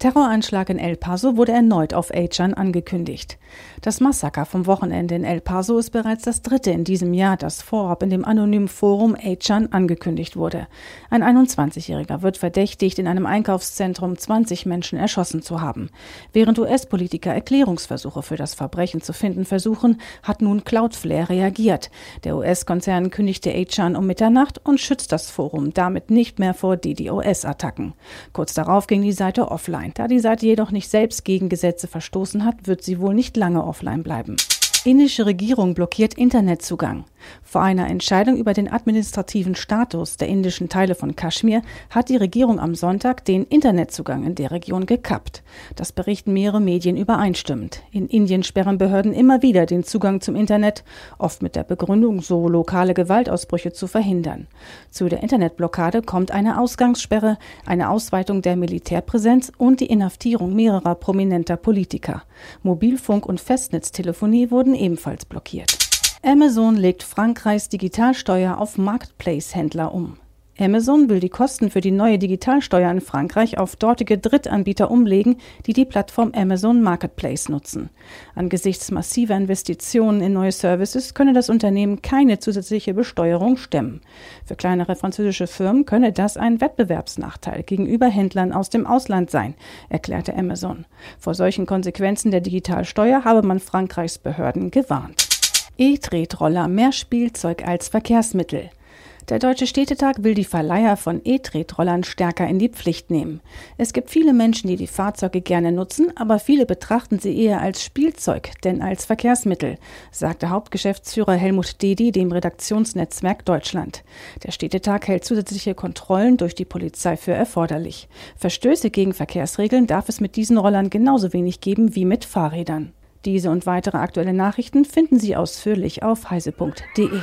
Terroranschlag in El Paso wurde erneut auf Achan angekündigt. Das Massaker vom Wochenende in El Paso ist bereits das dritte in diesem Jahr, das vorab in dem anonymen Forum Achan angekündigt wurde. Ein 21-Jähriger wird verdächtigt, in einem Einkaufszentrum 20 Menschen erschossen zu haben. Während US-Politiker Erklärungsversuche für das Verbrechen zu finden versuchen, hat nun Cloudflare reagiert. Der US-Konzern kündigte Achan um Mitternacht und schützt das Forum damit nicht mehr vor DDoS-Attacken. Kurz darauf ging die Seite offline. Da die Seite jedoch nicht selbst gegen Gesetze verstoßen hat, wird sie wohl nicht lange offline bleiben. Indische Regierung blockiert Internetzugang. Vor einer Entscheidung über den administrativen Status der indischen Teile von Kaschmir hat die Regierung am Sonntag den Internetzugang in der Region gekappt. Das berichten mehrere Medien übereinstimmend. In Indien sperren Behörden immer wieder den Zugang zum Internet, oft mit der Begründung, so lokale Gewaltausbrüche zu verhindern. Zu der Internetblockade kommt eine Ausgangssperre, eine Ausweitung der Militärpräsenz und die Inhaftierung mehrerer prominenter Politiker. Mobilfunk und Festnetztelefonie wurden wurden ebenfalls blockiert. Amazon legt Frankreichs Digitalsteuer auf Marketplace-Händler um. Amazon will die Kosten für die neue Digitalsteuer in Frankreich auf dortige Drittanbieter umlegen, die die Plattform Amazon Marketplace nutzen. Angesichts massiver Investitionen in neue Services könne das Unternehmen keine zusätzliche Besteuerung stemmen. Für kleinere französische Firmen könne das ein Wettbewerbsnachteil gegenüber Händlern aus dem Ausland sein, erklärte Amazon. Vor solchen Konsequenzen der Digitalsteuer habe man Frankreichs Behörden gewarnt. E-Tretroller mehr Spielzeug als Verkehrsmittel. Der Deutsche Städtetag will die Verleiher von E-Tretrollern stärker in die Pflicht nehmen. Es gibt viele Menschen, die die Fahrzeuge gerne nutzen, aber viele betrachten sie eher als Spielzeug, denn als Verkehrsmittel, sagte Hauptgeschäftsführer Helmut Dedi dem Redaktionsnetzwerk Deutschland. Der Städtetag hält zusätzliche Kontrollen durch die Polizei für erforderlich. Verstöße gegen Verkehrsregeln darf es mit diesen Rollern genauso wenig geben wie mit Fahrrädern. Diese und weitere aktuelle Nachrichten finden Sie ausführlich auf heise.de.